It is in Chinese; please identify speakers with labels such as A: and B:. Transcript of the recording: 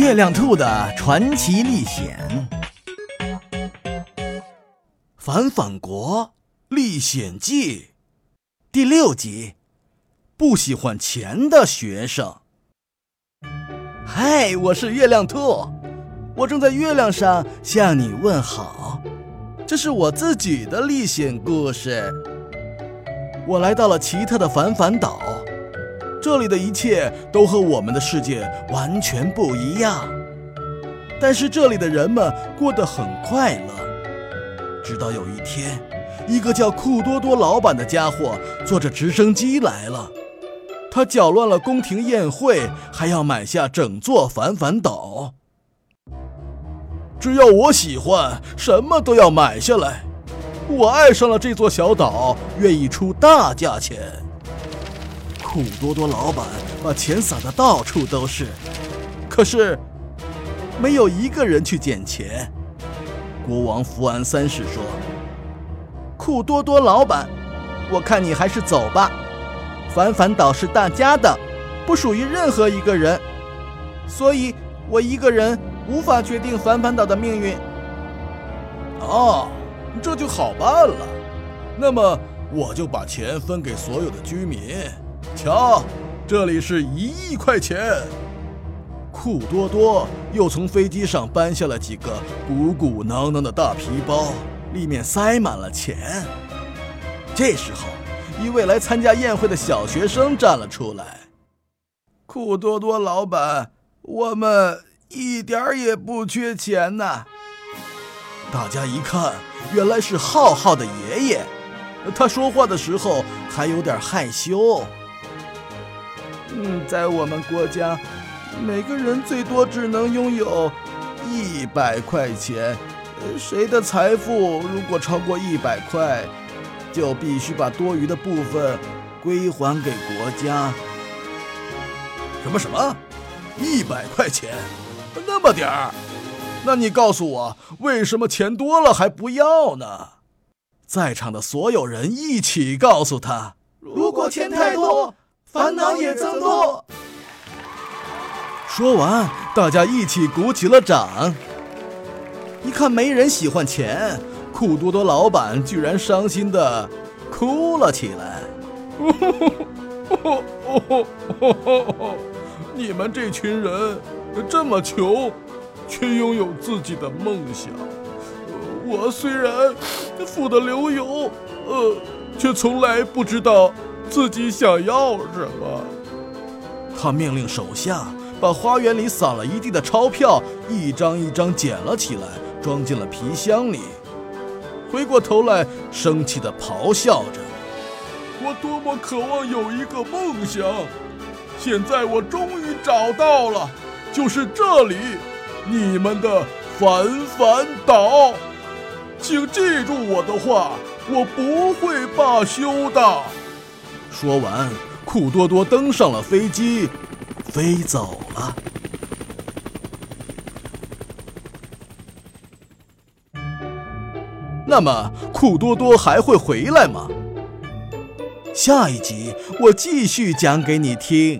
A: 月亮兔的传奇历险，《反反国历险记》第六集：不喜欢钱的学生。嗨，我是月亮兔，我正在月亮上向你问好。这是我自己的历险故事。我来到了奇特的反反岛。这里的一切都和我们的世界完全不一样，但是这里的人们过得很快乐。直到有一天，一个叫库多多老板的家伙坐着直升机来了，他搅乱了宫廷宴会，还要买下整座反反岛。只要我喜欢，什么都要买下来。我爱上了这座小岛，愿意出大价钱。库多多老板把钱撒得到处都是，可是没有一个人去捡钱。国王福安三世说：“库多多老板，我看你还是走吧。反反岛是大家的，不属于任何一个人，所以我一个人无法决定反反岛的命运。”哦，这就好办了。那么我就把钱分给所有的居民。瞧，这里是一亿块钱。库多多又从飞机上搬下了几个鼓鼓囊囊的大皮包，里面塞满了钱。这时候，一位来参加宴会的小学生站了出来：“库多多老板，我们一点儿也不缺钱呐。”大家一看，原来是浩浩的爷爷。他说话的时候还有点害羞。嗯，在我们国家，每个人最多只能拥有一百块钱。谁的财富如果超过一百块，就必须把多余的部分归还给国家。什么什么？一百块钱？那么点儿？那你告诉我，为什么钱多了还不要呢？在场的所有人一起告诉他：
B: 如果钱太多。烦恼也增多。
A: 说完，大家一起鼓起了掌。一看没人喜欢钱，库多多老板居然伤心的哭了起来。你们这群人这么穷，却拥有自己的梦想。我虽然富得流油，呃，却从来不知道。自己想要什么？他命令手下把花园里撒了一地的钞票一张一张捡了起来，装进了皮箱里。回过头来，生气地咆哮着：“我多么渴望有一个梦想！现在我终于找到了，就是这里，你们的反反岛。请记住我的话，我不会罢休的。”说完，库多多登上了飞机，飞走了。那么，库多多还会回来吗？下一集我继续讲给你听。